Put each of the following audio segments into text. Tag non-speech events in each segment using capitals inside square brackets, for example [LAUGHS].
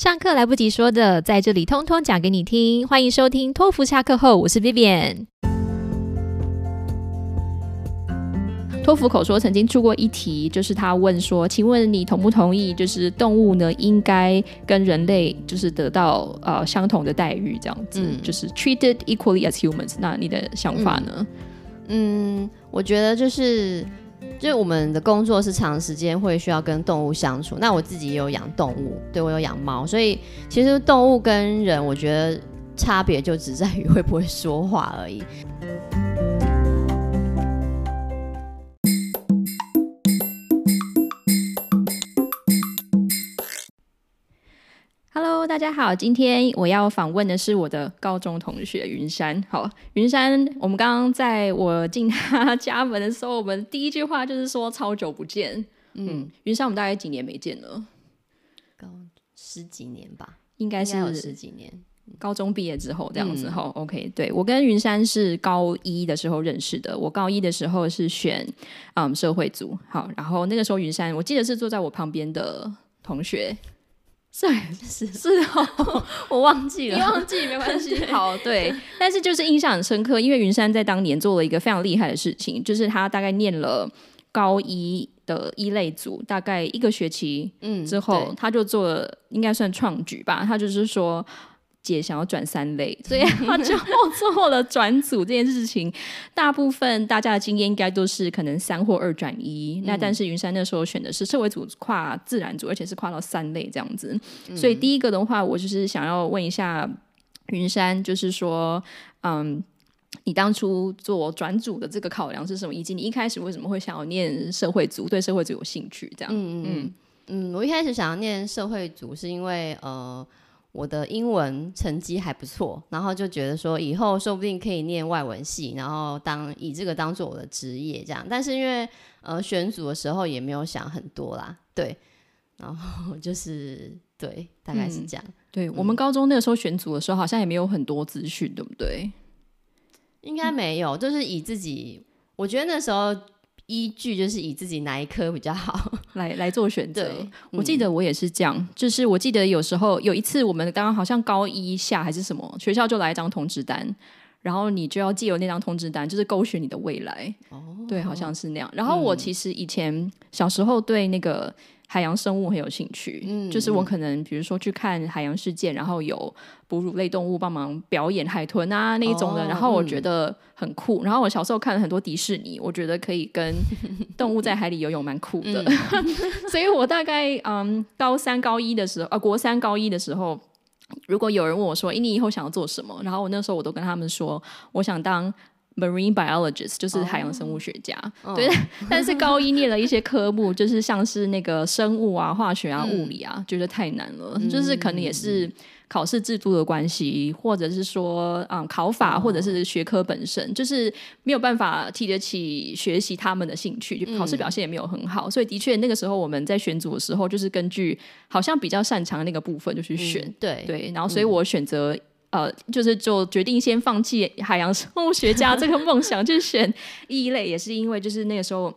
上课来不及说的，在这里通通讲给你听。欢迎收听托福下课后，我是 Vivian。托福口说曾经出过一题，就是他问说：“请问你同不同意，就是动物呢应该跟人类就是得到呃相同的待遇，这样子，就是 treated equally as humans？” 那你的想法呢？嗯，我觉得就是。就是我们的工作是长时间会需要跟动物相处，那我自己也有养动物，对我有养猫，所以其实动物跟人，我觉得差别就只在于会不会说话而已。大家好，今天我要访问的是我的高中同学云山。好，云山，我们刚刚在我进他家门的时候，我们第一句话就是说超久不见。嗯，云山，我们大概几年没见了？高十几年吧，应该是有十几年。高中毕业之后这样子。哈，OK，对我跟云山是高一的时候认识的。我高一的时候是选嗯社会组。好，然后那个时候云山，我记得是坐在我旁边的同学。是是是哦，[LAUGHS] 我忘记了，你忘记没关系。[LAUGHS] 好，对，但是就是印象很深刻，因为云山在当年做了一个非常厉害的事情，就是他大概念了高一的一类组，大概一个学期，嗯，之后他就做了，应该算创举吧。他就是说。姐想要转三类，所以 [LAUGHS] 他就做了转组这件事情。大部分大家的经验应该都是可能三或二转一，那但是云山那时候选的是社会组跨自然组，而且是跨到三类这样子。所以第一个的话，我就是想要问一下云山，就是说，嗯，你当初做转组的这个考量是什么？以及你一开始为什么会想要念社会组，对社会组有兴趣？这样，嗯嗯嗯，我一开始想要念社会组是因为呃。我的英文成绩还不错，然后就觉得说以后说不定可以念外文系，然后当以这个当做我的职业这样。但是因为呃选组的时候也没有想很多啦，[LAUGHS] 对，然后就是对，大概是这样。对我们高中那个时候选组的时候，好像也没有很多资讯，对不对？应该没有，就是以自己，我觉得那时候。依据就是以自己哪一科比较好 [LAUGHS] 来来做选择。我记得我也是这样，就是我记得有时候有一次我们刚刚好像高一下还是什么，学校就来一张通知单，然后你就要借由那张通知单，就是勾选你的未来。哦，对，好像是那样。然后我其实以前小时候对那个。海洋生物很有兴趣，嗯，就是我可能比如说去看海洋世界，然后有哺乳类动物帮忙表演海豚啊那一种的，然后我觉得很酷。然后我小时候看了很多迪士尼，我觉得可以跟动物在海里游泳蛮酷的，[LAUGHS] 所以我大概嗯高三高一的时候，呃国三高一的时候，如果有人问我说，你以后想要做什么？然后我那时候我都跟他们说，我想当。Marine biologist 就是海洋生物学家，对，[LAUGHS] 但是高一念了一些科目，就是像是那个生物啊、化学啊、物理啊，觉得太难了，就是可能也是考试制度的关系，或者是说啊考法，或者是学科本身，就是没有办法提得起学习他们的兴趣，就考试表现也没有很好，所以的确那个时候我们在选组的时候，就是根据好像比较擅长的那个部分就去选，对。对，然后所以我选择。呃，就是就决定先放弃海洋生物学家这个梦想，去选异类，也是因为就是那个时候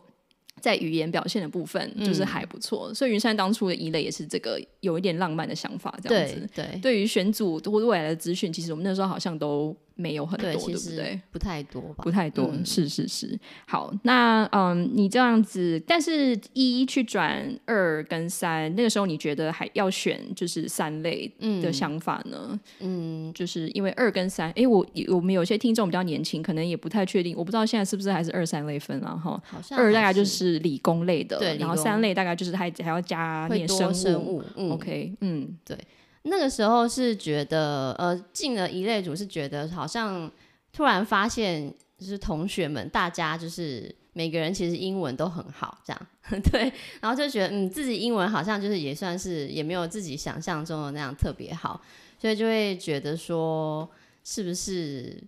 在语言表现的部分就是还不错，所以云山当初的一类也是这个有一点浪漫的想法，这样子。对，对于选组或未来的资讯，其实我们那时候好像都。没有很多，对不对？不太多吧，不太多。是是是。好，那嗯，你这样子，但是一去转二跟三，那个时候你觉得还要选就是三类的想法呢？嗯，就是因为二跟三，哎，我我们有些听众比较年轻，可能也不太确定，我不知道现在是不是还是二三类分了哈。好像二大概就是理工类的，对，然后三类大概就是还还要加念生物。OK，嗯，对。那个时候是觉得，呃，进了一类组是觉得好像突然发现，就是同学们大家就是每个人其实英文都很好，这样 [LAUGHS] 对，然后就觉得嗯自己英文好像就是也算是也没有自己想象中的那样特别好，所以就会觉得说是不是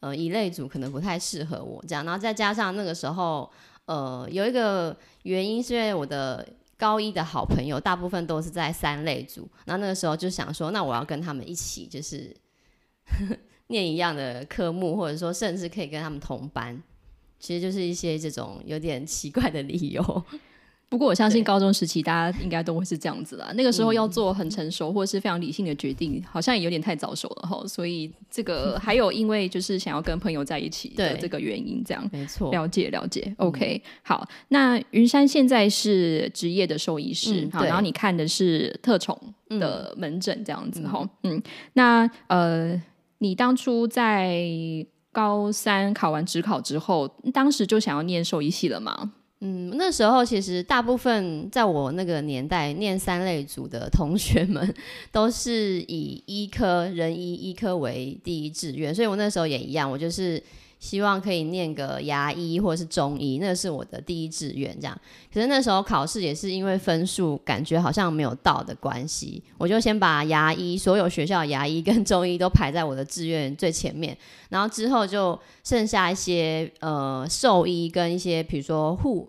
呃一类组可能不太适合我这样，然后再加上那个时候呃有一个原因是因为我的。高一的好朋友大部分都是在三类组，那那个时候就想说，那我要跟他们一起，就是 [LAUGHS] 念一样的科目，或者说甚至可以跟他们同班，其实就是一些这种有点奇怪的理由。不过我相信高中时期大家应该都会是这样子啦。那个时候要做很成熟或者是非常理性的决定，好像也有点太早熟了哈。所以这个还有因为就是想要跟朋友在一起的这个原因，这样没错。了解了解，OK。好，那云山现在是职业的兽医师，好，然后你看的是特宠的门诊这样子哈。嗯，那呃，你当初在高三考完职考之后，当时就想要念兽医系了吗？嗯，那时候其实大部分在我那个年代念三类组的同学们，都是以医科、人医医科为第一志愿，所以我那时候也一样，我就是希望可以念个牙医或者是中医，那是我的第一志愿。这样，可是那时候考试也是因为分数感觉好像没有到的关系，我就先把牙医所有学校牙医跟中医都排在我的志愿最前面，然后之后就剩下一些呃兽医跟一些比如说护。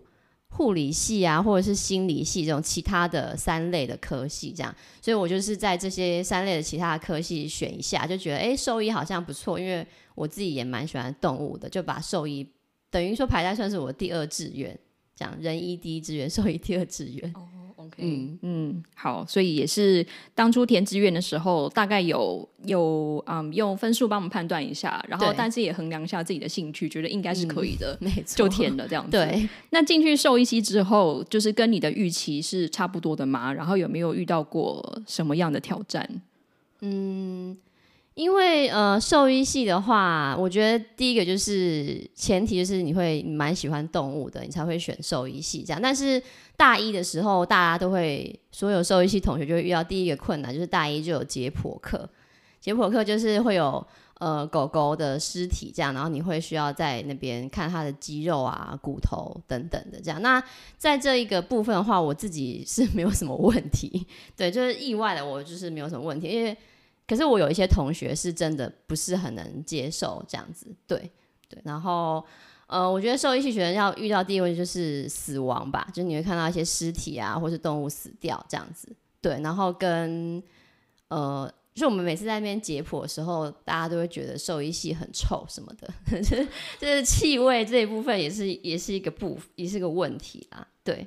护理系啊，或者是心理系这种其他的三类的科系，这样，所以我就是在这些三类的其他的科系选一下，就觉得哎，兽医好像不错，因为我自己也蛮喜欢动物的，就把兽医等于说排在算是我第二志愿，这样人医第一志愿，兽医第二志愿。嗯嗯，好，所以也是当初填志愿的时候，大概有有嗯用分数帮我们判断一下，然后但是也衡量一下自己的兴趣，觉得应该是可以的，没错，就填了这样子。对，[LAUGHS] 那进去兽医系之后，就是跟你的预期是差不多的吗？然后有没有遇到过什么样的挑战？嗯。因为呃，兽医系的话，我觉得第一个就是前提就是你会蛮喜欢动物的，你才会选兽医系这样。但是大一的时候，大家都会所有兽医系同学就会遇到第一个困难，就是大一就有解剖课。解剖课就是会有呃狗狗的尸体这样，然后你会需要在那边看它的肌肉啊、骨头等等的这样。那在这一个部分的话，我自己是没有什么问题，[LAUGHS] 对，就是意外的，我就是没有什么问题，因为。可是我有一些同学是真的不是很能接受这样子，对对。然后呃，我觉得兽医系学生要遇到第一位就是死亡吧，就是你会看到一些尸体啊，或是动物死掉这样子，对。然后跟呃，就我们每次在那边解剖的时候，大家都会觉得兽医系很臭什么的，[LAUGHS] 就是就是气味这一部分也是也是一个部也是个问题啊，对。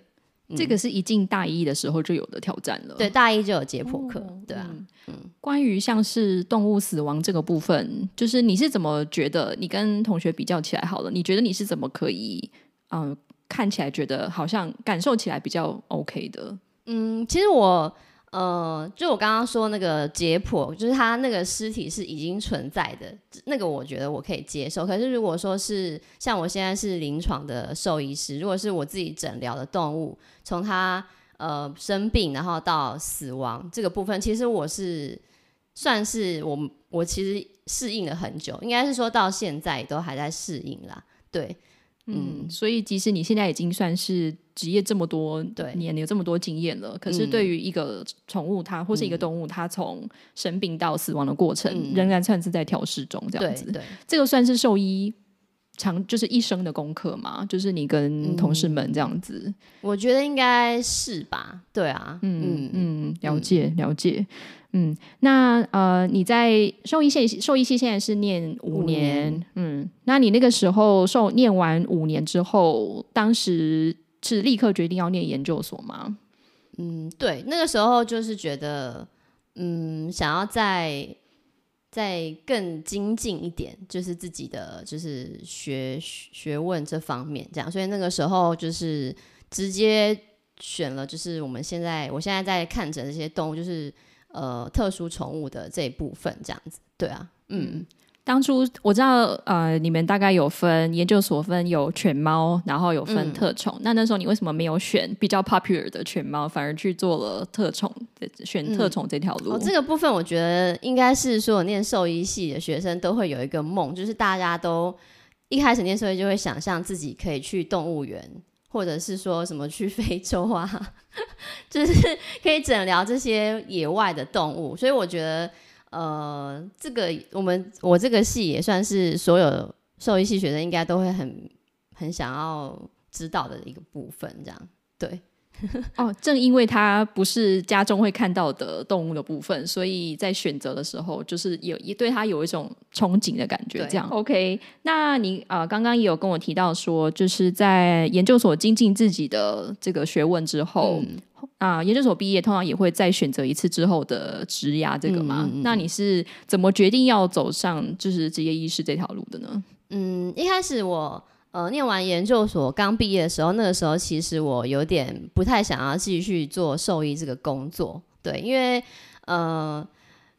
这个是一进大一的时候就有的挑战了。对，大一就有解剖课，对啊。嗯，关于像是动物死亡这个部分，就是你是怎么觉得？你跟同学比较起来好了，你觉得你是怎么可以，嗯，看起来觉得好像感受起来比较 OK 的？嗯，其实我。呃，就我刚刚说那个解剖，就是他那个尸体是已经存在的，那个我觉得我可以接受。可是如果说是像我现在是临床的兽医师，如果是我自己诊疗的动物，从它呃生病然后到死亡这个部分，其实我是算是我我其实适应了很久，应该是说到现在都还在适应啦，对。嗯，所以即使你现在已经算是职业这么多年，有这么多经验了，可是对于一个宠物，它或是一个动物，它从生病到死亡的过程，仍然算是在调试中，这样子。对，这个算是兽医长就是一生的功课嘛？就是你跟同事们这样子，我觉得应该是吧？对啊，嗯嗯嗯，了解了解。嗯，那呃，你在兽医系，兽医系现在是念五年，嗯，那你那个时候受念完五年之后，当时是立刻决定要念研究所吗？嗯，对，那个时候就是觉得，嗯，想要再再更精进一点，就是自己的就是学学问这方面这样，所以那个时候就是直接选了，就是我们现在我现在在看诊这些动物，就是。呃，特殊宠物的这一部分，这样子，对啊，嗯，当初我知道，呃，你们大概有分研究所分有犬猫，然后有分特宠，那那时候你为什么没有选比较 popular 的犬猫，反而去做了特宠，选特宠这条路？这个部分我觉得应该是说，念兽医系的学生都会有一个梦，就是大家都一开始念兽医就会想象自己可以去动物园。或者是说什么去非洲啊，[LAUGHS] 就是可以诊疗这些野外的动物，所以我觉得，呃，这个我们我这个系也算是所有兽医系学生应该都会很很想要知道的一个部分，这样对。[LAUGHS] 哦，正因为它不是家中会看到的动物的部分，所以在选择的时候，就是有也对它有一种憧憬的感觉。这样，OK？那你啊，刚刚也有啊，研究所毕业通常也会再选择一次之后的职涯这个嘛？那你是怎么决定要走上就是职业医师这条路的呢？嗯，一开始我。呃，念完研究所刚毕业的时候，那个时候其实我有点不太想要继续做兽医这个工作，对，因为呃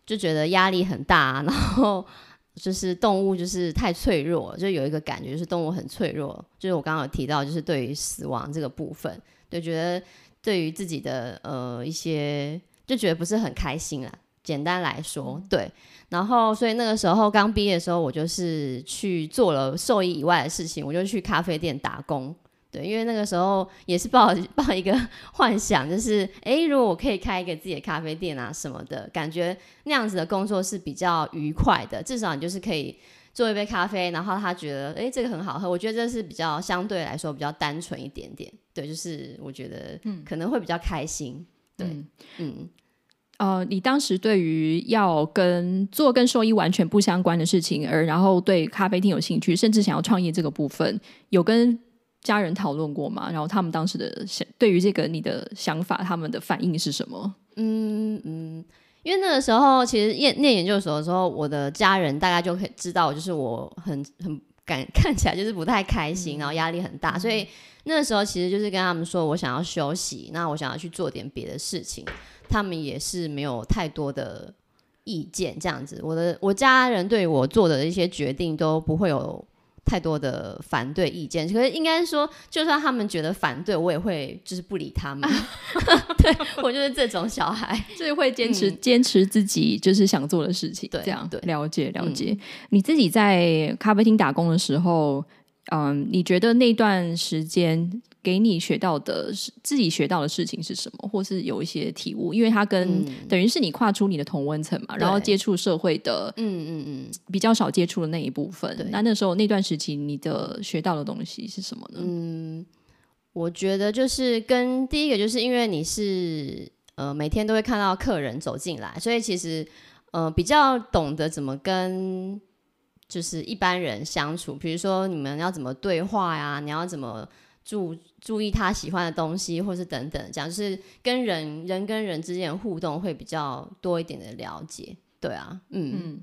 就觉得压力很大，然后就是动物就是太脆弱，就有一个感觉就是动物很脆弱，就是我刚刚有提到，就是对于死亡这个部分，对，觉得对于自己的呃一些就觉得不是很开心啦。简单来说，对。然后，所以那个时候刚毕业的时候，我就是去做了兽医以外的事情，我就去咖啡店打工。对，因为那个时候也是抱 [LAUGHS] 抱一个幻想，就是哎，如果我可以开一个自己的咖啡店啊什么的，感觉那样子的工作是比较愉快的。至少你就是可以做一杯咖啡，然后他觉得哎这个很好喝，我觉得这是比较相对来说比较单纯一点点。对，就是我觉得可能会比较开心。对，嗯。呃，你当时对于要跟做跟兽医完全不相关的事情，而然后对咖啡厅有兴趣，甚至想要创业这个部分，有跟家人讨论过吗？然后他们当时的想对于这个你的想法，他们的反应是什么？嗯嗯，因为那个时候其实念念研究所的时候，我的家人大概就可以知道，就是我很很感 [LAUGHS] 看起来就是不太开心，然后压力很大，所以那个时候其实就是跟他们说我想要休息，那我想要去做点别的事情。他们也是没有太多的意见，这样子，我的我家人对我做的一些决定都不会有太多的反对意见。可是应该说，就算他们觉得反对，我也会就是不理他们。[LAUGHS] 对我就是这种小孩，[LAUGHS] 就是会坚持坚持自己就是想做的事情。对，这样对，了解了解。你自己在咖啡厅打工的时候，嗯，你觉得那段时间？给你学到的是自己学到的事情是什么，或是有一些体悟？因为它跟等于是你跨出你的同温层嘛，然后接触社会的，嗯嗯嗯，比较少接触的那一部分。那那时候那段时期，你的学到的东西是什么呢？嗯，我觉得就是跟第一个，就是因为你是呃每天都会看到客人走进来，所以其实呃比较懂得怎么跟就是一般人相处。比如说你们要怎么对话呀？你要怎么？注注意他喜欢的东西，或是等等，这样就是跟人人跟人之间的互动会比较多一点的了解，对啊，嗯嗯。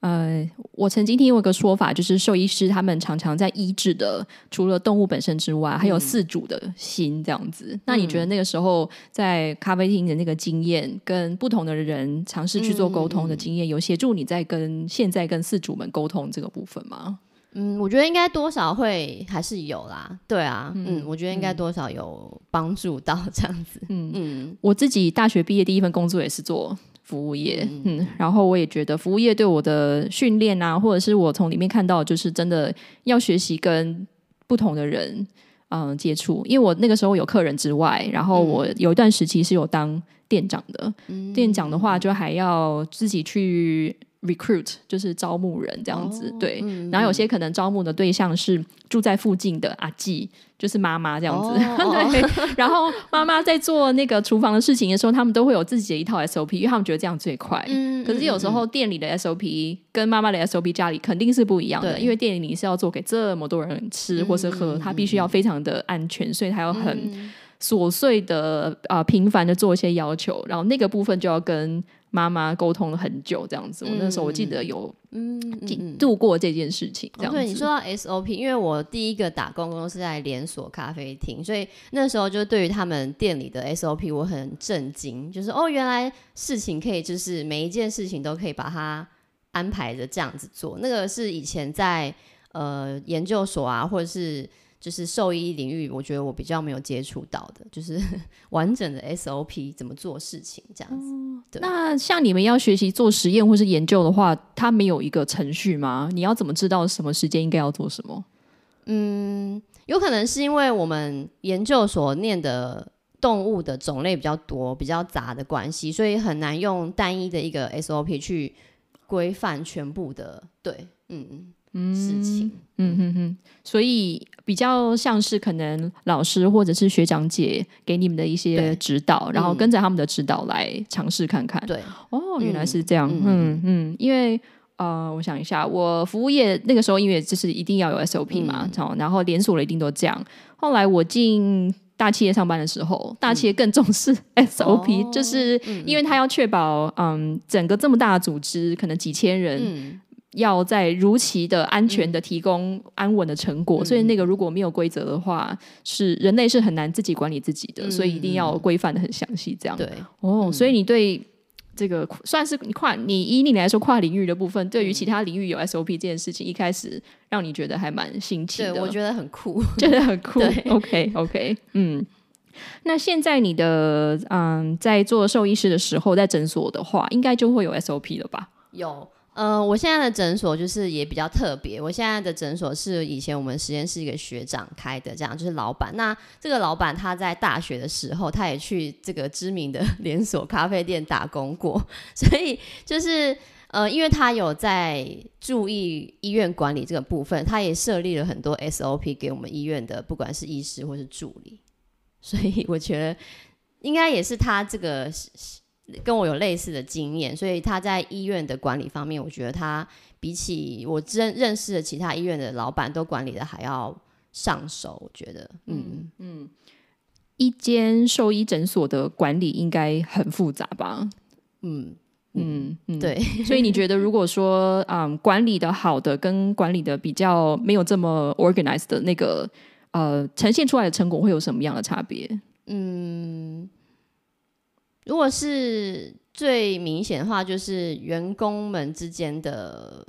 呃，我曾经听过一个说法，就是兽医师他们常常在医治的，除了动物本身之外，还有饲主的心这样子。那你觉得那个时候在咖啡厅的那个经验，跟不同的人尝试去做沟通的经验，有协助你在跟现在跟饲主们沟通这个部分吗？嗯，我觉得应该多少会还是有啦，对啊，嗯，我觉得应该多少有帮助到这样子。嗯。嗯，我自己大学毕业第一份工作也是做服务业，嗯，然后我也觉得服务业对我的训练啊，或者是我从里面看到，就是真的要学习跟不同的人嗯接触，因为我那个时候有客人之外，然后我有一段时期是有当店长的，店长的话。就还要自己去。Recruit 就是招募人这样子，对，然后有些可能招募的对象是住在附近的阿季，就是妈妈这样子，[LAUGHS] 对。然后妈妈在做那个厨房的事情的时候，他们都会有自己的一套 SOP，因为他们觉得这样最快。嗯。可是有时候店里的 SOP 跟妈妈的 SOP 家里肯定是不一样的，因为店里你是要做给这么多人吃或是喝，他必须要非常的安全，所以他要很琐碎的啊频繁的做一些要求，然后那个部分就要跟。妈妈沟通了很久，这样子。我那时候我记得有嗯度过这件事情。这样对你说到 SOP，因为我第一个打工工是在连锁咖啡厅，所以那时候就对于他们店里的 SOP 我很震惊，就是哦，原来事情可以就是每一件事情都可以把它安排着这样子做。那个是以前在呃研究所啊，或者是。就是兽医领域，我觉得我比较没有接触到的，就是 [LAUGHS] 完整的 SOP 怎么做事情这样子。那像你们要学习做实验或是研究的话，它没有一个程序吗？你要怎么知道什么时间应该要做什么？嗯，有可能是因为我们研究所念的动物的种类比较多、比较杂的关系，所以很难用单一的一个 SOP 去规范全部的。对，嗯。事情。嗯哼哼，所以比较像是可能老师或者是学长姐给你们的一些指导，然后跟着他们的指导来尝试看看。对，哦，原来是这样。嗯嗯，因为呃，我想一下，我服务业那个时候，因为就是一定要有 SOP 嘛，然后连锁了一定都这样。后来我进大企业上班的时候，大企业更重视 SOP，就是因为他要确保嗯，整个这么大的组织，可能几千人。要在如期的、安全的提供安稳的成果，所以那个如果没有规则的话，是人类是很难自己管理自己的，所以一定要规范的很详细。这样对哦，所以你对这个算是跨你以你来说跨领域的部分，对于其他领域有 SOP 这件事情，一开始让你觉得还蛮新奇的。我觉得很酷，[LAUGHS] 觉得很酷。OK OK，嗯，那现在你的嗯在做兽医师的时候，在诊所的话，应该就会有 SOP 了吧？有。呃，我现在的诊所就是也比较特别。我现在的诊所是以前我们实验室一个学长开的，这样就是老板。那这个老板他在大学的时候，他也去这个知名的 [LAUGHS] 连锁咖啡店打工过，[LAUGHS] 所以就是呃，因为他有在注意医院管理这个部分，他也设立了很多 SOP 给我们医院的，不管是医师或是助理。所以我觉得应该也是他这个。跟我有类似的经验，所以他在医院的管理方面，我觉得他比起我认认识的其他医院的老板都管理的还要上手。我觉得，嗯嗯，一间兽医诊所的管理应该很复杂吧？嗯嗯嗯，对。所以你觉得，如果说嗯管理的好的跟管理的比较没有这么 organized 的那个呃呈现出来的成果会有什么样的差别？嗯。如果是最明显的话，就是员工们之间的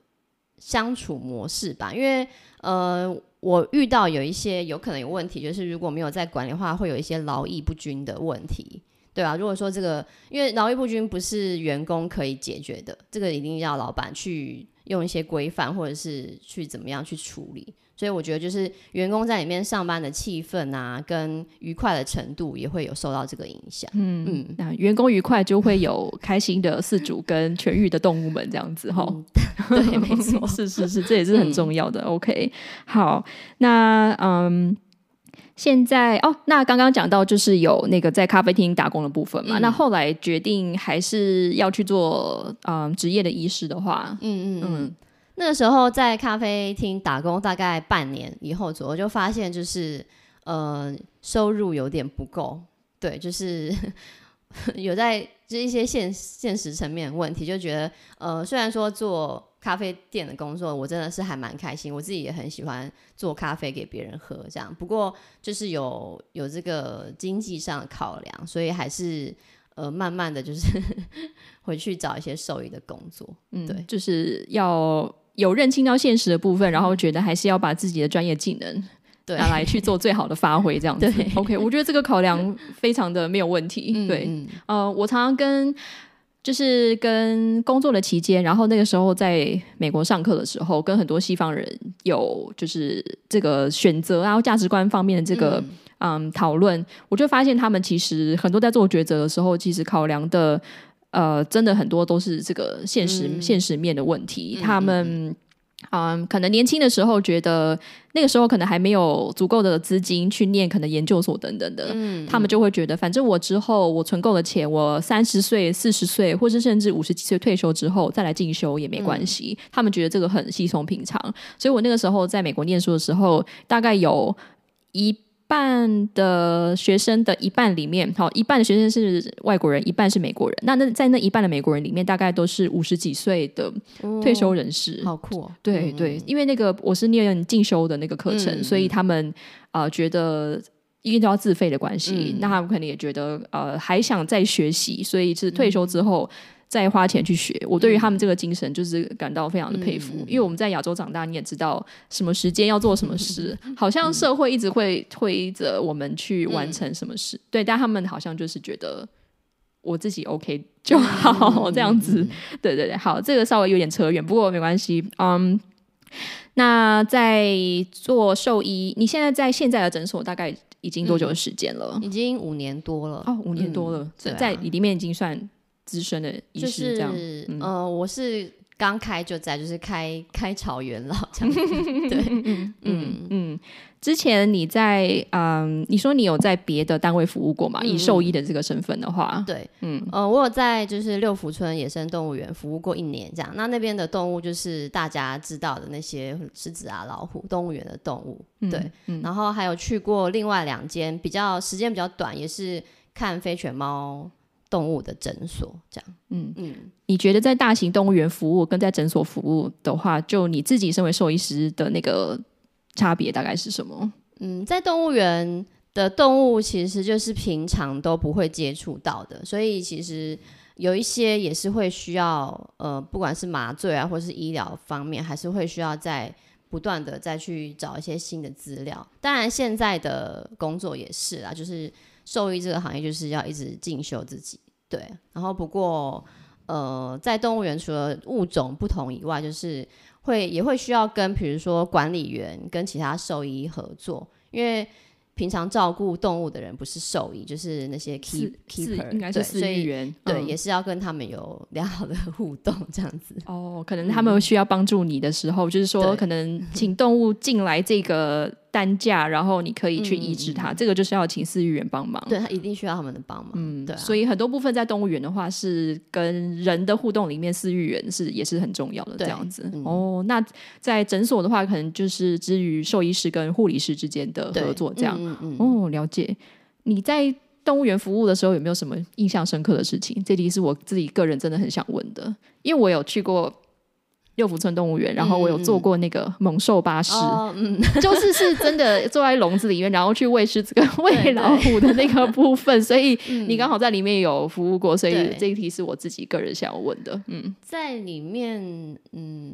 相处模式吧。因为呃，我遇到有一些有可能有问题，就是如果没有在管理的话，会有一些劳逸不均的问题，对吧？如果说这个，因为劳逸不均不是员工可以解决的，这个一定要老板去用一些规范，或者是去怎么样去处理。所以我觉得，就是员工在里面上班的气氛啊，跟愉快的程度也会有受到这个影响。嗯嗯，那员工愉快就会有开心的饲主跟痊愈的动物们这样子哈。对，[LAUGHS] 没 [LAUGHS] 错，是是是，这也是很重要的。OK，好，那嗯，现在哦，那刚刚讲到就是有那个在咖啡厅打工的部分嘛，那后来决定还是要去做嗯职业的医师的话，嗯嗯嗯。那个时候在咖啡厅打工，大概半年以后左右，就发现就是呃收入有点不够，对，就是 [LAUGHS] 有在就一些现现实层面问题，就觉得呃虽然说做咖啡店的工作，我真的是还蛮开心，我自己也很喜欢做咖啡给别人喝这样，不过就是有有这个经济上的考量，所以还是呃慢慢的就是 [LAUGHS] 回去找一些兽医的工作，嗯，对，就是要。有认清到现实的部分，然后觉得还是要把自己的专业技能拿来去做最好的发挥，这样子。OK，我觉得这个考量 [LAUGHS] 非常的没有问题。对，呃，我常常跟就是跟工作的期间，然后那个时候在美国上课的时候，跟很多西方人有就是这个选择啊价值观方面的这个嗯讨论，我就发现他们其实很多在做抉择的时候，其实考量的。呃，真的很多都是这个现实现实面的问题。他们嗯，可能年轻的时候觉得那个时候可能还没有足够的资金去念可能研究所等等的，嗯，他们就会觉得反正我之后我存够了钱，我三十岁、四十岁，或是甚至五十几岁退休之后再来进修也没关系。他们觉得这个很稀松平常。所以我那个时候在美国念书的时候，大概有一。半的学生的一半里面，好，一半的学生是外国人，一半是美国人。那那在那一半的美国人里面，大概都是五十几岁的退休人士。好酷哦！对对，因为那个我是念进修的那个课程，所以他们啊觉得一定都要自费的关系，那他们肯定也觉得呃还想再学习，所以是退休之后。再花钱去学，我对于他们这个精神就是感到非常的佩服。因为我们在亚洲长大，你也知道什么时间要做什么事，[LAUGHS] 好像社会一直会推着我们去完成什么事。对，但他们好像就是觉得我自己 OK 就好这样子。对对对，好，这个稍微有点扯远，不过没关系。嗯，那在做兽医，你现在在现在的诊所大概已经多久的时间了？已经五年多了。哦，五年多了，在里面已经算。资深的医师这样，呃，我是刚开就在，就是开开草原了这样子。[LAUGHS] 对，嗯嗯嗯。之前你在嗯，你说你有在别的单位服务过嘛？以兽医的这个身份的话，对，嗯呃，我有在就是六福村野生动物园服务过一年，这样。那那边的动物就是大家知道的那些狮子啊、老虎，动物园的动物。对，然后还有去过另外两间比较时间比较短，也是看飞犬猫动物的诊所，这样。嗯嗯，你觉得在大型动物园服务跟在诊所服务的话，就你自己身为兽医师的那个。差别大概是什么？嗯，在动物园的动物其实就是平常都不会接触到的，所以其实有一些也是会需要呃，不管是麻醉啊，或是医疗方面，还是会需要在不断的再去找一些新的资料。当然，现在的工作也是啦，就是兽医这个行业就是要一直进修自己。对，然后不过呃，在动物园除了物种不同以外，就是会也会需要跟，比如说管理员跟其他兽医合作，因为平常照顾动物的人不是兽医，就是那些 keep keeper，应该是饲养员，对，也是要跟他们有良好的互动这样子。哦，可能他们需要帮助你的时候，就是说可能请动物进来这个。担架，然后你可以去医治它，这个就是要请饲养员帮忙。对他一定需要他们的帮忙。嗯，对。所以很多部分在动物园的话，是跟人的互动里面，饲养员是也是很重要的这样子。哦，那在诊所的话，可能就是之于兽医师跟护理师之间的合作这样。哦，了解。你在动物园服务的时候，有没有什么印象深刻的事情？这题是我自己个人真的很想问的，因为我有去过。六福村动物园，然后我有坐过那个猛兽巴士，嗯 [LAUGHS] 就是是真的坐在笼子里面，然后去喂狮子跟 [LAUGHS] 喂老虎的那个部分。所以你刚好在里面有服务过，所以这一题是我自己个人想要问的。嗯，在里面，嗯，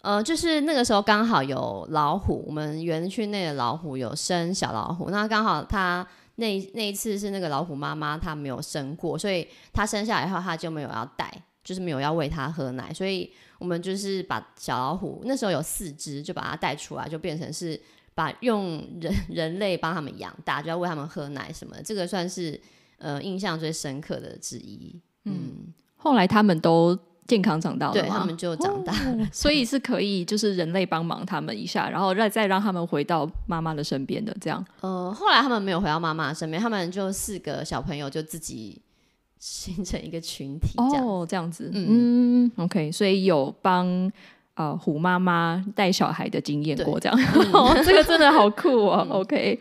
呃，就是那个时候刚好有老虎，我们园区内的老虎有生小老虎，那刚好它那那一次是那个老虎妈妈她没有生过，所以它生下来以后它就没有要带。就是没有要喂它喝奶，所以我们就是把小老虎那时候有四只，就把它带出来，就变成是把用人 [LAUGHS] 人类帮他们养大，就要喂他们喝奶什么的。这个算是呃印象最深刻的之一。嗯，后来他们都健康长大了，对他们就长大，所以是可以就是人类帮忙他们一下，然后再再让他们回到妈妈的身边的这样。呃，后来他们没有回到妈妈身边，他们就四个小朋友就自己。形成一个群体哦，这样子，嗯，OK，所以有帮呃虎妈妈带小孩的经验过，这样，这个真的好酷哦，[LAUGHS] OK。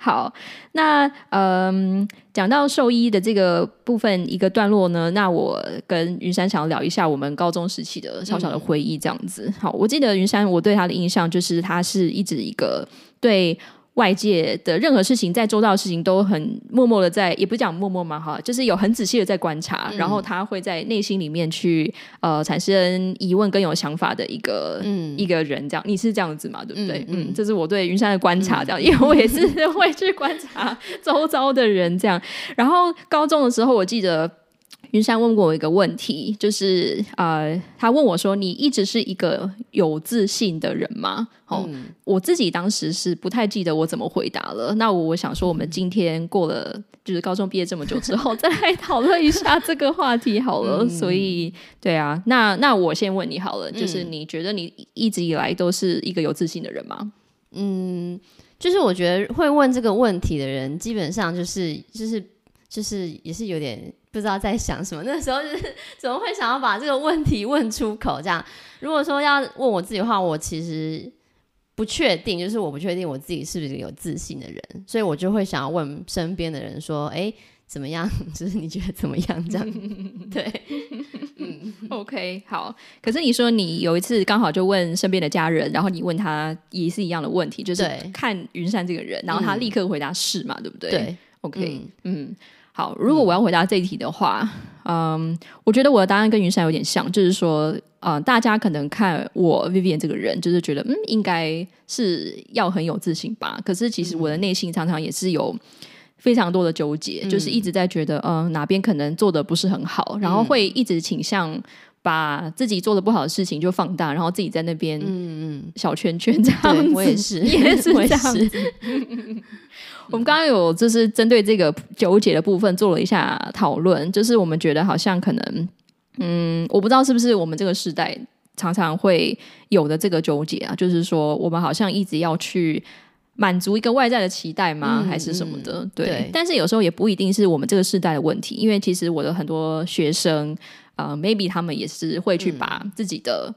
好，那嗯，讲到兽医的这个部分一个段落呢，那我跟云山想要聊一下我们高中时期的小小的回忆，这样子。好，我记得云山，我对他的印象就是他是一直一个对。外界的任何事情，在周遭的事情都很默默的在，也不讲默默嘛，哈，就是有很仔细的在观察，然后他会在内心里面去呃产生疑问跟有想法的一个嗯一个人，这样你是这样子嘛，对不对？嗯，这是我对云山的观察，这样，因为我也是会去观察周遭的人，这样。然后高中的时候，我记得。云山问过我一个问题，就是呃，他问我说：“你一直是一个有自信的人吗？”哦，我自己当时是不太记得我怎么回答了。那我想说，我们今天过了就是高中毕业这么久之后，再来讨论一下这个话题好了。所以，对啊，那那我先问你好了，就是你觉得你一直以来都是一个有自信的人吗？嗯，就是我觉得会问这个问题的人，基本上就是就是就是也是有点。不知道在想什么，那时候就是怎么会想要把这个问题问出口？这样，如果说要问我自己的话，我其实不确定，就是我不确定我自己是不是有自信的人，所以我就会想要问身边的人说：“哎，怎么样？[LAUGHS] 就是你觉得怎么样？”这样，对，嗯，OK，好。可是你说你有一次刚好就问身边的家人，然后你问他也是一样的问题，就是看云山这个人，然后他立刻回答是嘛，对不对？对，OK，嗯。好，如果我要回答这一题的话，嗯，我觉得我的答案跟云山有点像，就是说，呃，大家可能看我 Vivian 这个人，就是觉得，嗯，应该是要很有自信吧。可是其实我的内心常常也是有非常多的纠结，就是一直在觉得，嗯，哪边可能做的不是很好，然后会一直倾向把自己做的不好的事情就放大，然后自己在那边嗯嗯，小圈圈这样子。我也是，[LAUGHS] 这样是子。[LAUGHS] 我们刚刚有就是针对这个纠结的部分做了一下讨论，就是我们觉得好像可能，嗯，我不知道是不是我们这个时代常常会有的这个纠结啊，就是说我们好像一直要去。满足一个外在的期待吗？嗯还是什么的？对。对但是有时候也不一定是我们这个时代的问题，因为其实我的很多学生，呃，maybe 他们也是会去把自己的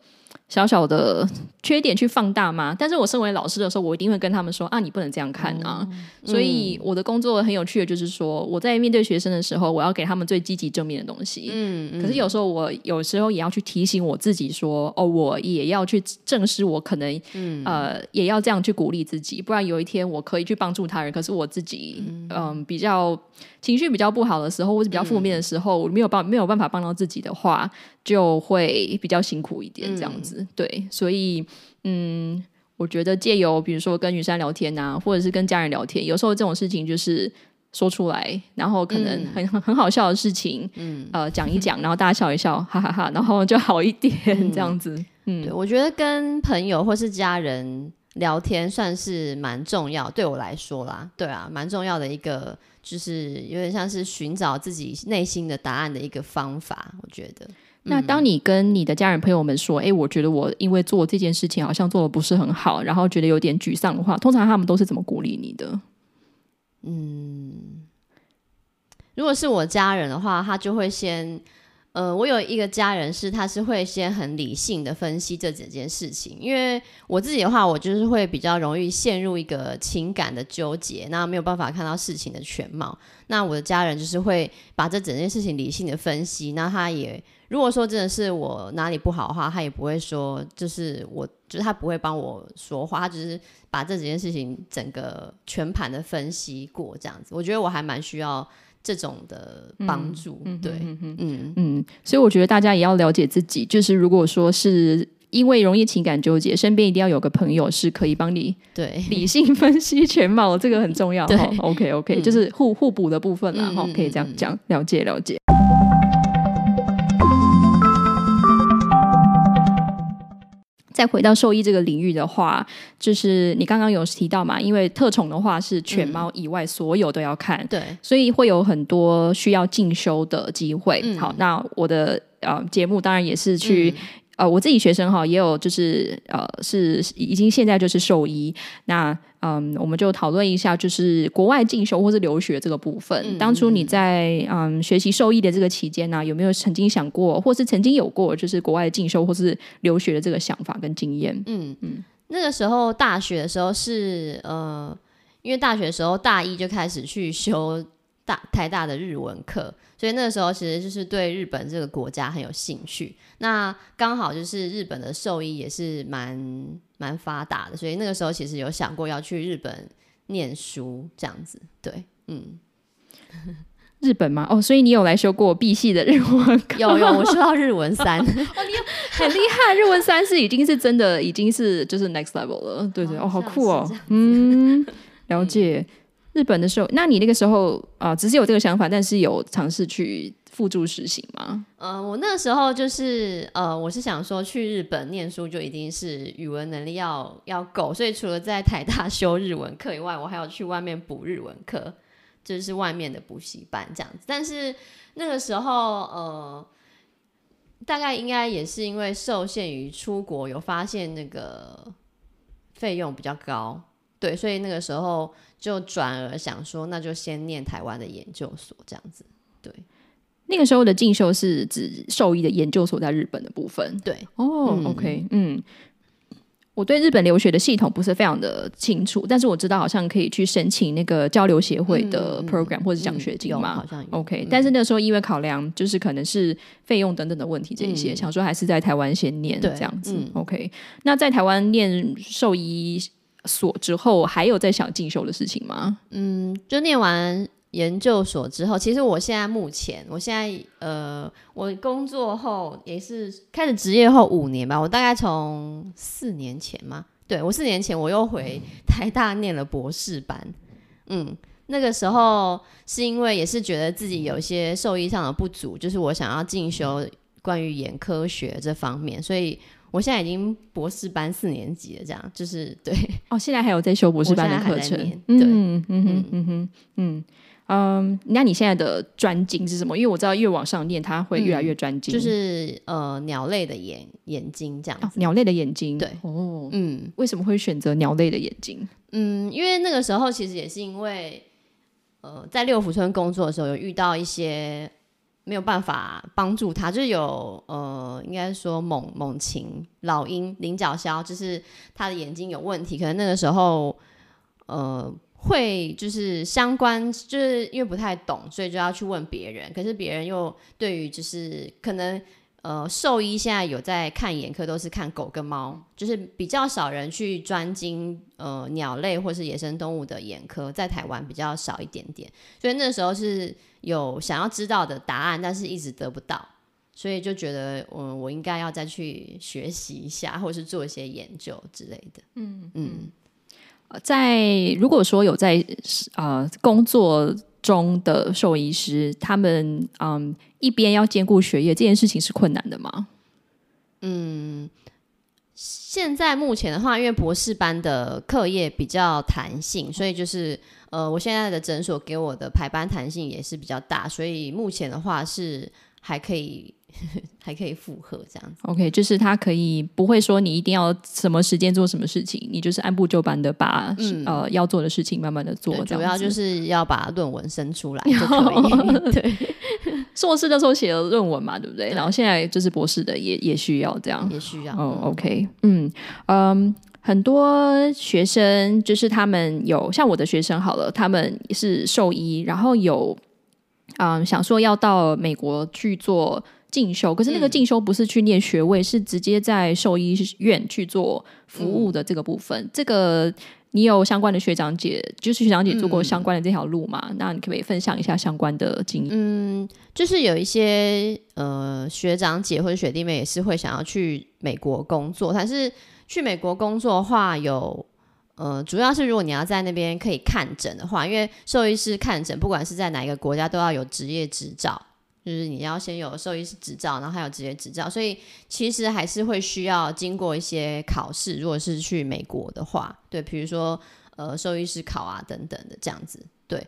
小小的缺点去放大嘛。但是我身为老师的时候，我一定会跟他们说啊，你不能这样看啊。所以我的工作很有趣的就是说，我在面对学生的时候，我要给他们最积极正面的东西。嗯可是有时候我有时候也要去提醒我自己说，哦，我也要去正视我可能，呃，也要这样去鼓励自己，不然有一天我可以去帮助他人，可是我自己，嗯、比较情绪比较不好的时候，或是比较负面的时候，我没有办没有办法帮到自己的话，就会比较辛苦一点，这样子。对，所以，嗯。我觉得借由比如说跟雨山聊天啊，或者是跟家人聊天，有时候这种事情就是说出来，然后可能很、很 [LAUGHS] 很好笑的事情，嗯，呃，讲一讲，然后大家笑一笑，哈哈哈然后就好一点，这样子。嗯，对，我觉得跟朋友或是家人聊天算是蛮重要，对我来说啦，对啊，蛮重要的一个，就是有点像是寻找自己内心的答案的一个方法，我觉得。那当你跟你的家人朋友们说，哎、我觉得我因为做这件事情好像做的不是很好，然后觉得有点沮丧的话，通常他们都是怎么鼓励你的？嗯如果是我家人的话，他就会先，呃，我有一个家人是，他是会先很理性的分析这整件事情，因为我自己的话，我就是会比较容易陷入一个情感的纠结，那没有办法看到事情的全貌。那我的家人就是会把这整件事情理性的分析，那他也如果说真的是我哪里不好的话，他也不会说，就是我，就是他不会帮我说话，他只是把这几件事情整个全盘的分析过，这样子，我觉得我还蛮需要这种的帮助，对，嗯嗯，所以我觉得大家也要了解自己，就是如果说是因为容易情感纠结，身边一定要有个朋友是可以帮你对，理性分析全貌，这个很重要。对哈。OK OK，、就是互互补的部分啦，哈、嗯嗯可以这样讲，了解了解。再回到兽医这个领域的话，就是你刚刚有提到嘛，因为特宠的话是犬猫以外所有都要看，对，所以会有很多需要进修的机会。嗯好，那我的呃节目当然也是去。呃，我自己学生哈也有，就是呃，是已经现在就是兽医。那嗯，我们就讨论一下，就是国外进修或是留学这个部分。嗯当初你在嗯学习兽医的这个期间呢、有没有曾经想过，或是曾经有过，就是国外进修或是留学的这个想法跟经验？嗯嗯，那个时候大学的时候是呃，因为大学的时候大一就开始去修大台大的日文课，所以那个时候其实就是对日本这个国家很有兴趣。那刚好就是日本的兽医也是蛮蛮发达的，所以那个时候其实有想过要去日本念书这样子。对，嗯，[LAUGHS] 日本吗？哦，所以你有来修过 B 系的日文课？有有，我修到日文三，[LAUGHS] 哦，你很厉害，日文三是已经是真的，已经是就是 next level 了。对对，哦，好酷哦嗯，[LAUGHS] 了解。日本的时候，那你那个时候啊、只是有这个想法，但是有尝试去付诸实行吗？呃，我那个时候就是呃，我是想说去日本念书就一定是语文能力要要够，所以除了在台大修日文课以外，我还要去外面补日文课，就是外面的补习班这样子。但是那个时候呃，大概应该也是因为受限于出国，有发现那个费用比较高，对，所以那个时候就转而想说，那就先念台湾的研究所这样子。对那个时候的进修是指兽医的研究所在日本的部分。对，哦、嗯 o k 嗯，我对日本留学的系统不是非常的清楚，但是我知道好像可以去申请那个交流协会的 program、或者奖学金嘛。好像 OK，、但是那时候因为考量就是可能是费用等等的问题，这一些、嗯想说还是在台湾先念对这样子。嗯 OK，那在台湾念兽医所之后，还有在想进修的事情吗？嗯，就念完研究所之后，其实我现在目前，我现在呃，我工作后也是开始职业后五年吧，我大概从四年前嘛，对我四年前我又回台大念了博士班，嗯。那个时候是因为也是觉得自己有一些受益上的不足，就是我想要进修关于眼科学这方面，所以我现在已经博士班四年级了，这样就是对哦，现在还有在修博士班的课程，对，嗯嗯哼嗯哼嗯。嗯，那你现在的专精是什么？因为我知道越往上念，它会越来越专精。就是呃，鸟类的眼眼睛这样子。鸟类的眼睛，对，哦，嗯，为什么会选择鸟类的眼睛？嗯，因为那个时候其实也是因为，呃，在六福村工作的时候，有遇到一些没有办法帮助他，就是有呃，应该说猛猛禽老鹰菱角枭，就是他的眼睛有问题，可能那个时候呃。会就是相关，就是因为不太懂，所以就要去问别人。可是别人又对于就是可能呃兽医现在有在看眼科，都是看狗跟猫，就是比较少人去专精呃鸟类或是野生动物的眼科，在台湾比较少一点点。所以那时候是有想要知道的答案，但是一直得不到，所以就觉得嗯我应该要再去学习一下，或是做一些研究之类的。嗯嗯。在如果说有在呃工作中的兽医师，他们嗯一边要兼顾学业，这件事情是困难的吗？嗯，现在目前的话，因为博士班的课业比较弹性，所以就是呃，我现在的诊所给我的排班弹性也是比较大，所以目前的话是还可以。[LAUGHS] 还可以负荷这样子，OK，就是他可以不会说你一定要什么时间做什么事情，你就是按部就班的把呃要做的事情慢慢的做，主要就是要把论文生出来就可以。[LAUGHS] 对，[LAUGHS] 硕士的时候写了论文嘛，对不对？然后现在就是博士的也也需要这样，也需要。哦，OK，嗯嗯，很多学生就是他们有像我的学生好了，他们是兽医，然后有嗯想说要到美国去做。进修，可是那个进修不是去念学位，是直接在兽医院去做服务的这个部分。这个你有相关的学长姐，就是学长姐做过相关的这条路嘛？那你可不可以分享一下相关的经验？嗯，就是有一些呃学长姐或者学弟妹也是会想要去美国工作，但是去美国工作的话，有呃主要是如果你要在那边可以看诊的话，因为兽医师看诊，不管是在哪一个国家都要有职业执照。就是你要先有兽医师执照，然后还有职业执照，所以其实还是会需要经过一些考试。如果是去美国的话，对，比如说呃兽医师考啊等等的这样子，对，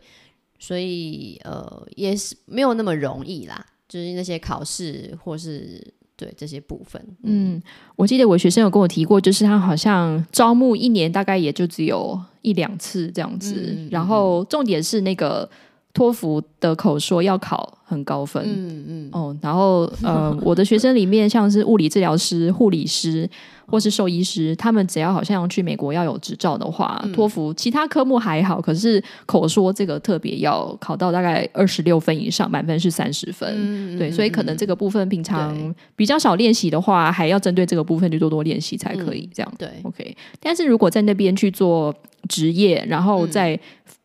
所以呃也是没有那么容易啦，就是那些考试或是对这些部分。嗯，我记得我学生有跟我提过，就是他好像招募一年大概也就只有一两次这样子，然后重点是那个。托福的口说要考很高分，嗯嗯。哦，然后呃，[LAUGHS] 我的学生里面像是物理治疗师、护理师或是兽医师，他们只要好像去美国要有执照的话，托福其他科目还好，可是口说这个特别要考到大概二十六分以上，满分是三十分，对，所以可能这个部分平常比较少练习的话，还要针对这个部分去多多练习才可以这样。对，OK，但是如果在那边去做职业，然后再。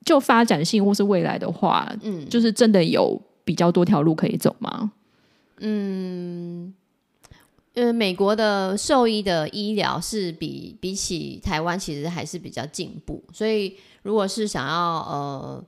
就发展性或是未来的话，嗯，就是真的有比较多条路可以走吗？嗯，呃，美国的兽医的医疗是比比起台湾其实还是比较进步，所以如果是想要呃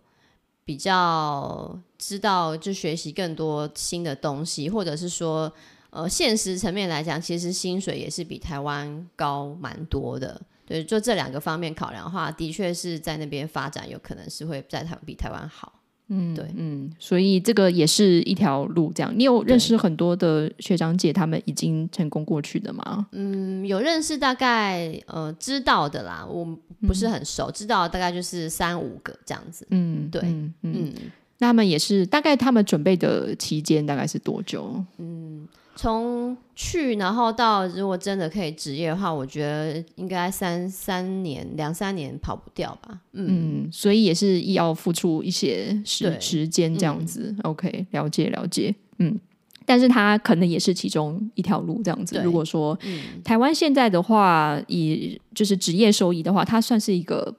比较知道就学习更多新的东西，或者是说呃现实层面来讲，其实薪水也是比台湾高蛮多的。对，就这两个方面考量的话，的确是在那边发展有可能是会在台比台湾好。嗯，对，嗯，所以这个也是一条路。这样，你有认识很多的学长姐，他们已经成功过去的吗？嗯，有认识，大概呃知道的啦，我不是很熟，知道大概就是三五个这样子。嗯，对，嗯，那他们也是大概他们准备的期间大概是多久？嗯。从去然后到，如果真的可以职业的话，我觉得应该三三年两三年跑不掉吧。嗯，所以也是要付出一些时时间这样子。OK，了解了解。嗯，但是它可能也是其中一条路这样子。如果说台湾现在的话，以就是职业收益的话，它算是一个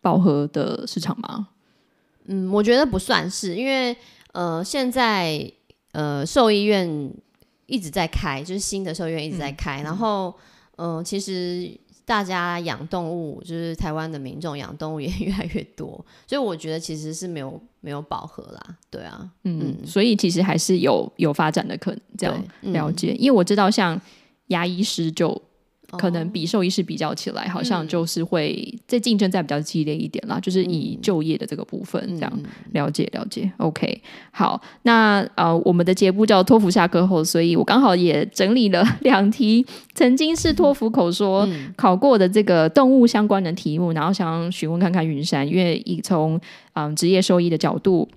饱和的市场吗？嗯，我觉得不算是，因为呃，现在呃，兽医院。一直在开，就是新的兽医院一直在开。然后，嗯，其实大家养动物，就是台湾的民众养动物也 [LAUGHS] 越来越多，所以我觉得其实是没有没有饱和啦，对啊，嗯，所以其实还是有有发展的可能，这样了解。因为我知道像牙医师就可能比兽医师比较起来，好像就是会这竞争在比较激烈一点啦，就是以就业的这个部分这样了解了解。OK，好，那呃，我们的节目叫托福下课后，所以我刚好也整理了两题曾经是托福口说考过的这个动物相关的题目，然后想询问看看云山，因为以从嗯职业兽医的角度。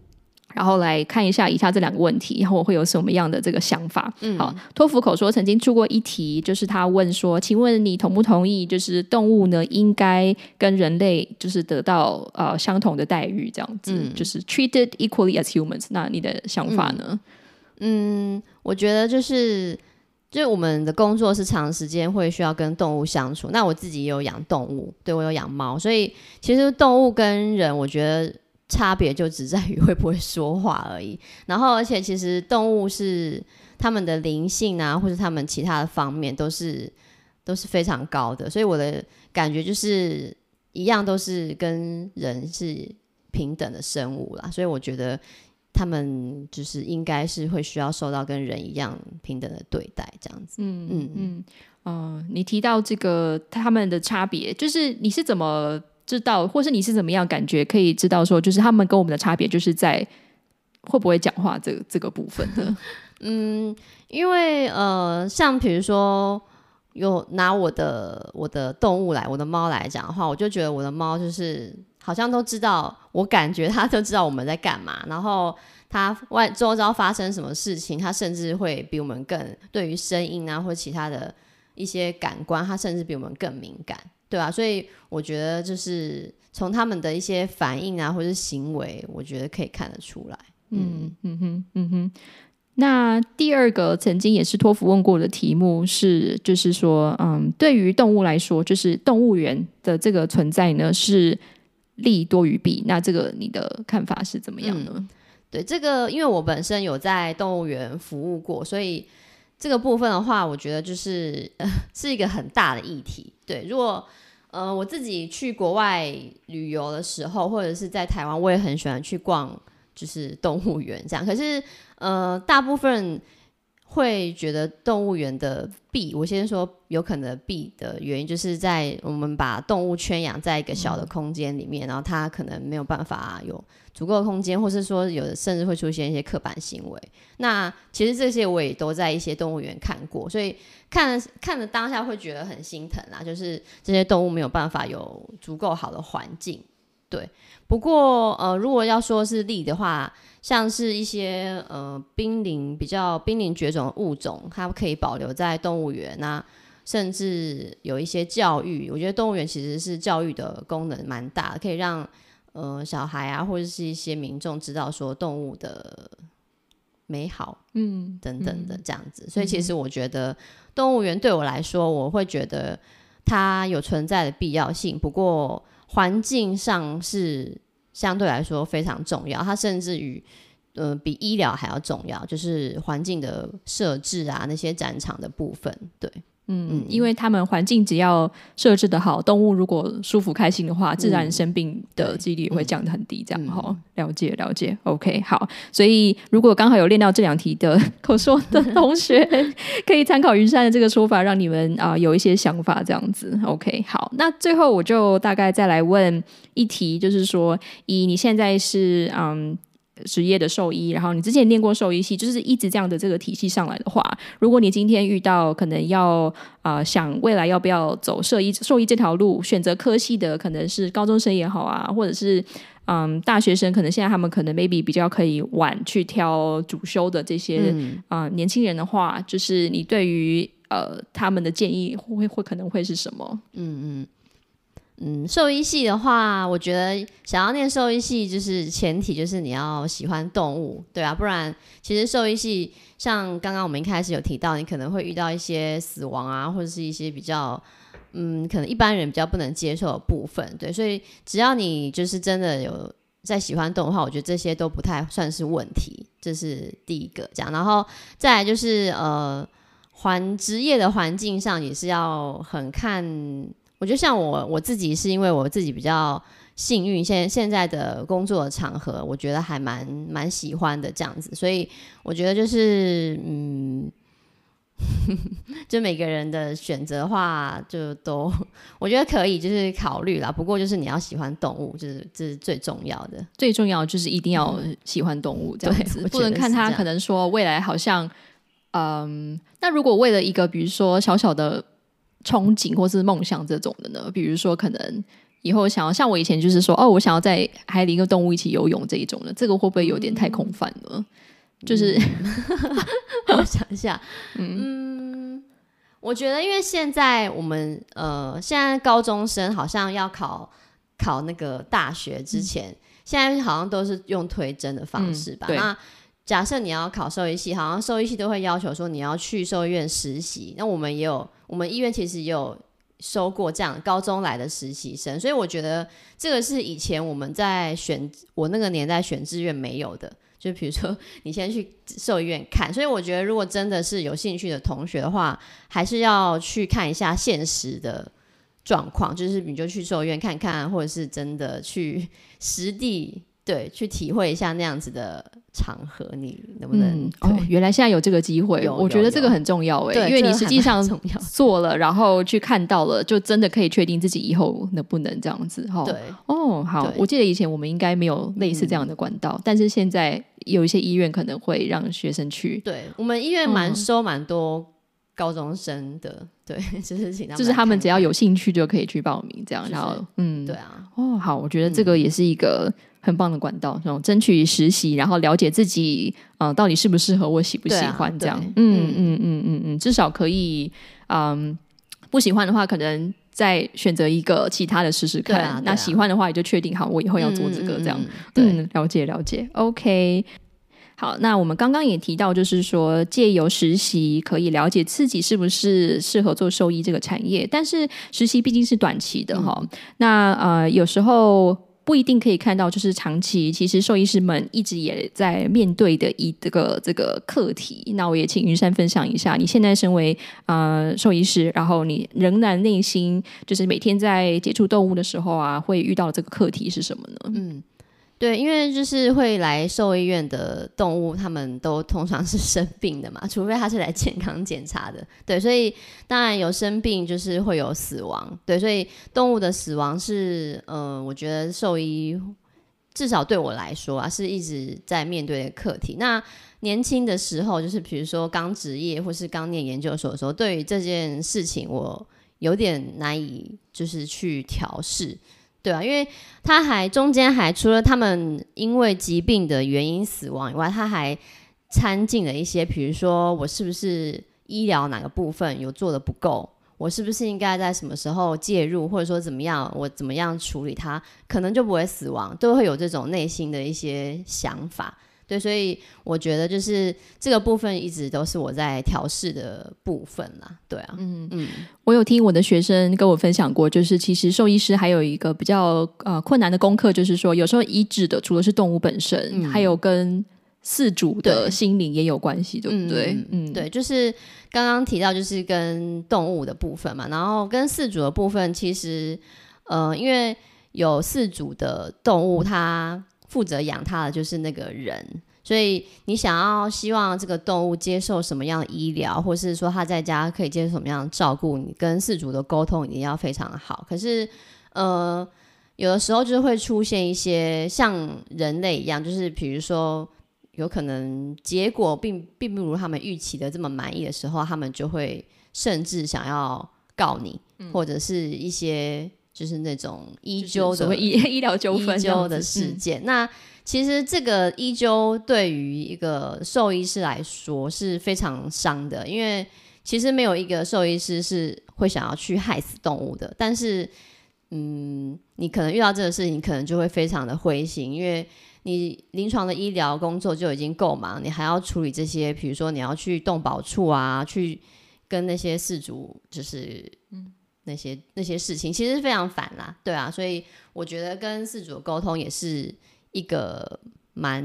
然后来看一下以下这两个问题，然后我会有什么样的这个想法？嗯，好，托福口说曾经出过一题，就是他问说，请问你同不同意，就是动物呢应该跟人类就是得到呃相同的待遇，这样子，就是 treated equally as humans？那你的想法呢？嗯，我觉得就是。就是我们的工作是长时间会需要跟动物相处，那我自己也有养动物，对我有养猫，所以其实动物跟人，我觉得差别就只在于会不会说话而已。[LAUGHS] 然后，而且其实动物是它们的灵性啊，或者它们其他的方面都是都是非常高的，所以我的感觉就是一样都是跟人是平等的生物啦。所以我觉得他们就是应该是会需要受到跟人一样平等的对待，这样子。嗯嗯嗯，呃，你提到这个他们的差别，就是你是怎么？知道，或是你是怎么样感觉可以知道说，就是他们跟我们的差别，就是在会不会讲话这这个部分的。[LAUGHS] 嗯，因为呃，像比如说，有拿我的我的动物来，我的猫来讲的话，我就觉得我的猫就是好像都知道，我感觉它都知道我们在干嘛，然后它外周遭发生什么事情，它甚至会比我们更对于声音啊或其他的一些感官，它甚至比我们更敏感。对啊，所以我觉得就是从他们的一些反应啊，或者是行为，我觉得可以看得出来。嗯嗯哼嗯哼。那第二个曾经也是托福问过的题目是，就是说，嗯，对于动物来说，就是动物园的这个存在呢是利多于弊。那这个你的看法是怎么样呢？对这个，因为我本身有在动物园服务过，所以这个部分的话，我觉得就是呃是一个很大的议题。对，如果呃我自己去国外旅游的时候，或者是在台湾，我也很喜欢去逛，就是动物园这样。可是呃，大部分会觉得动物园的弊，我先说有可能弊的原因，就是在我们把动物圈养在一个小的空间里面，然后它可能没有办法有足够的空间，或是说有的甚至会出现一些刻板行为。那其实这些我也都在一些动物园看过，所以看看的当下会觉得很心疼啊，就是这些动物没有办法有足够好的环境。对，不过呃，如果要说是利的话，像是一些呃濒临比较濒临绝种的物种，它可以保留在动物园那甚至有一些教育，我觉得动物园其实是教育的功能蛮大的，可以让呃小孩啊或者是一些民众知道说动物的美好，嗯等等的这样子。所以其实我觉得动物园对我来说，我会觉得它有存在的必要性。不过环境上是相对来说非常重要，它甚至于呃比医疗还要重要，就是环境的设置啊，那些展场的部分，对。嗯，因为他们环境只要设置的好，动物如果舒服开心的话，自然生病的几率也会降得很低。这样哈，了解了解。OK，好。所以如果刚好有练到这两题的口说的同学，可以参考云山的这个说法，让你们啊有一些想法。这样子，OK，好。那最后我就大概再来问一题，就是说，以你现在是嗯。职业的兽医，然后你之前念过兽医系，就是一直这样的这个体系上来的话，如果你今天遇到可能要啊想未来要不要走兽医兽医这条路，选择科系的可能是高中生也好啊，或者是嗯大学生，可能现在他们可能 maybe 比较可以晚去挑主修的这些啊年轻人的话，就是你对于呃他们的建议会会可能会是什么？嗯嗯。嗯，兽医系的话，我觉得想要念兽医系，就是前提就是你要喜欢动物，对啊，不然其实兽医系像刚刚我们一开始有提到，你可能会遇到一些死亡啊，或者是一些比较嗯，可能一般人比较不能接受的部分，对，所以只要你就是真的有在喜欢动物的话，我觉得这些都不太算是问题，这是第一个这样，然后再来就是呃，环职业的环境上也是要很看。我觉得像我我自己是因为我自己比较幸运，现现在的工作场合，我觉得还蛮蛮喜欢的这样子，所以我觉得就是嗯。[LAUGHS] 就每个人的选择的话，就都我觉得可以，就是考虑啦。不过就是你要喜欢动物，就是这是最重要的。最重要就是一定要喜欢动物，这样子不能看他可能说未来好像，嗯，那如果为了一个比如说小小的憧憬或是梦想这种的呢？比如说可能以后想要像我以前就是说哦，我想要在海里跟动物一起游泳这一种的，这个会不会有点太空泛了？就是，[LAUGHS] 我想一下，嗯，我觉得因为现在我们呃，现在高中生好像要考考那个大学之前，现在好像都是用推甄的方式吧。那假设你要考兽医系，好像兽医系都会要求说你要去兽医院实习。那我们也有，我们医院其实也有收过这样高中来的实习生，所以我觉得这个是以前我们在选我那个年代选志愿没有的。就比如说，你先去兽医院看，所以我觉得，如果真的是有兴趣的同学的话，还是要去看一下现实的状况，就是你就去兽医院看看，或者是真的去实地。对，去体会一下那样子的场合，你能不能？哦，原来现在有这个机会，我觉得这个很重要哎，因为你实际上做了，然后去看到了，就真的可以确定自己以后能不能这样子哈。对，哦，好，我记得以前我们应该没有类似这样的管道，但是现在有一些医院可能会让学生去。对我们医院蛮收蛮多高中生的，对，[LAUGHS] 就是请他们，就是他们只要有兴趣就可以去报名这样，然后嗯，对啊，哦，好，我觉得这个也是一个。很棒的管道，这种争取实习，然后了解自己，呃，到底适不适合我，喜不喜欢这样，嗯嗯嗯嗯嗯，至少可以，嗯，不喜欢的话，可能再选择一个其他的试试看。那喜欢的话，也就确定好，我以后要做这个这样。嗯，了解了解，OK。好，那我们刚刚也提到，就是说借由实习可以了解自己是不是适合做兽医这个产业，但是实习毕竟是短期的哈。那呃，有时候。不一定可以看到，就是长期其实兽医师们一直也在面对的一这个这个课题。那我也请云山分享一下，你现在身为呃兽医师，然后你仍然内心就是每天在接触动物的时候啊，会遇到这个课题是什么呢？嗯。对，因为就是会来兽医院的动物，他们都通常是生病的嘛，除非他是来健康检查的。对，所以当然有生病，就是会有死亡。对，所以动物的死亡是，呃，我觉得兽医至少对我来说啊，是一直在面对的课题。那年轻的时候，就是比如说刚职业或是刚念研究所的时候，对于这件事情，我有点难以就是去调试。对啊，因为他还中间还除了他们因为疾病的原因死亡以外，他还掺进了一些，比如说我是不是医疗哪个部分有做的不够，我是不是应该在什么时候介入，或者说怎么样，我怎么样处理他，可能就不会死亡，都会有这种内心的一些想法。对，所以我觉得就是这个部分一直都是我在调试的部分啦。对啊，嗯嗯，我有听我的学生跟我分享过，就是其实兽医师还有一个比较呃困难的功课，就是说有时候医治的除了是动物本身，还有跟饲主的心灵也有关系，对不对？嗯，对，就是刚刚提到就是跟动物的部分嘛，然后跟饲主的部分，其实呃，因为有饲主的动物，它负责养它的就是那个人，所以你想要希望这个动物接受什么样的医疗，或是说它在家可以接受什么样的照顾，你跟饲主的沟通一定要非常好。可是，呃，有的时候就是会出现一些像人类一样，就是比如说有可能结果并并不如他们预期的这么满意的时候，他们就会甚至想要告你，或者是一些。就是那种医纠的医 [LAUGHS] 医疗纠纷的事件。那其实这个医纠对于一个兽医师来说是非常伤的，因为其实没有一个兽医师是会想要去害死动物的。但是，嗯，你可能遇到这个事情，可能就会非常的灰心，因为你临床的医疗工作就已经够忙，你还要处理这些，比如说你要去动保处啊，去跟那些事主，就是嗯。那些那些事情其实非常烦啦，对啊，所以我觉得跟事主沟通也是一个蛮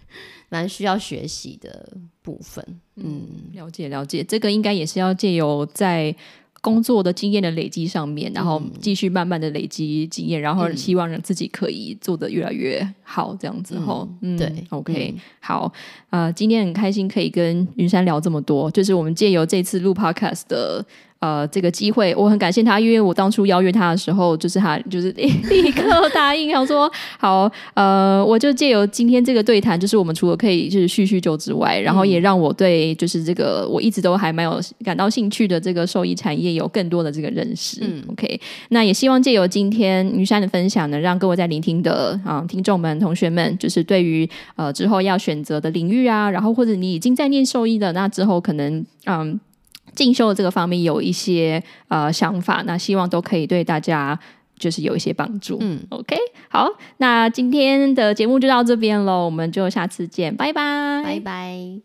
[LAUGHS] 蛮需要学习的部分。嗯，了解了解，这个应该也是要借由在工作的经验的累积上面，然后继续慢慢的累积经验，然后希望让自己可以做的越来越好，这样子哈。嗯，对，OK，好，呃，今天很开心可以跟云山聊这么多，就是我们借由这次录 Podcast 的。呃，这个机会我很感谢他，因为我当初邀约他的时候，就是他 [LAUGHS] 就是立刻答应，想说好，呃，我就借由今天这个对谈，就是我们除了可以就是叙叙旧之外，然后也让我对就是这个我一直都还蛮有感到兴趣的这个兽医产业有更多的这个认识。嗯，OK，那也希望借由今天于山的分享呢，让各位在聆听的啊听众们、同学们，就是对于呃之后要选择的领域啊，然后或者你已经在念兽医的，那之后可能嗯。进修这个方面有一些呃想法那希望都可以对大家就是有一些帮助。嗯。Ok 好那今天的节目就到这边喽我们就下次见拜拜。拜拜。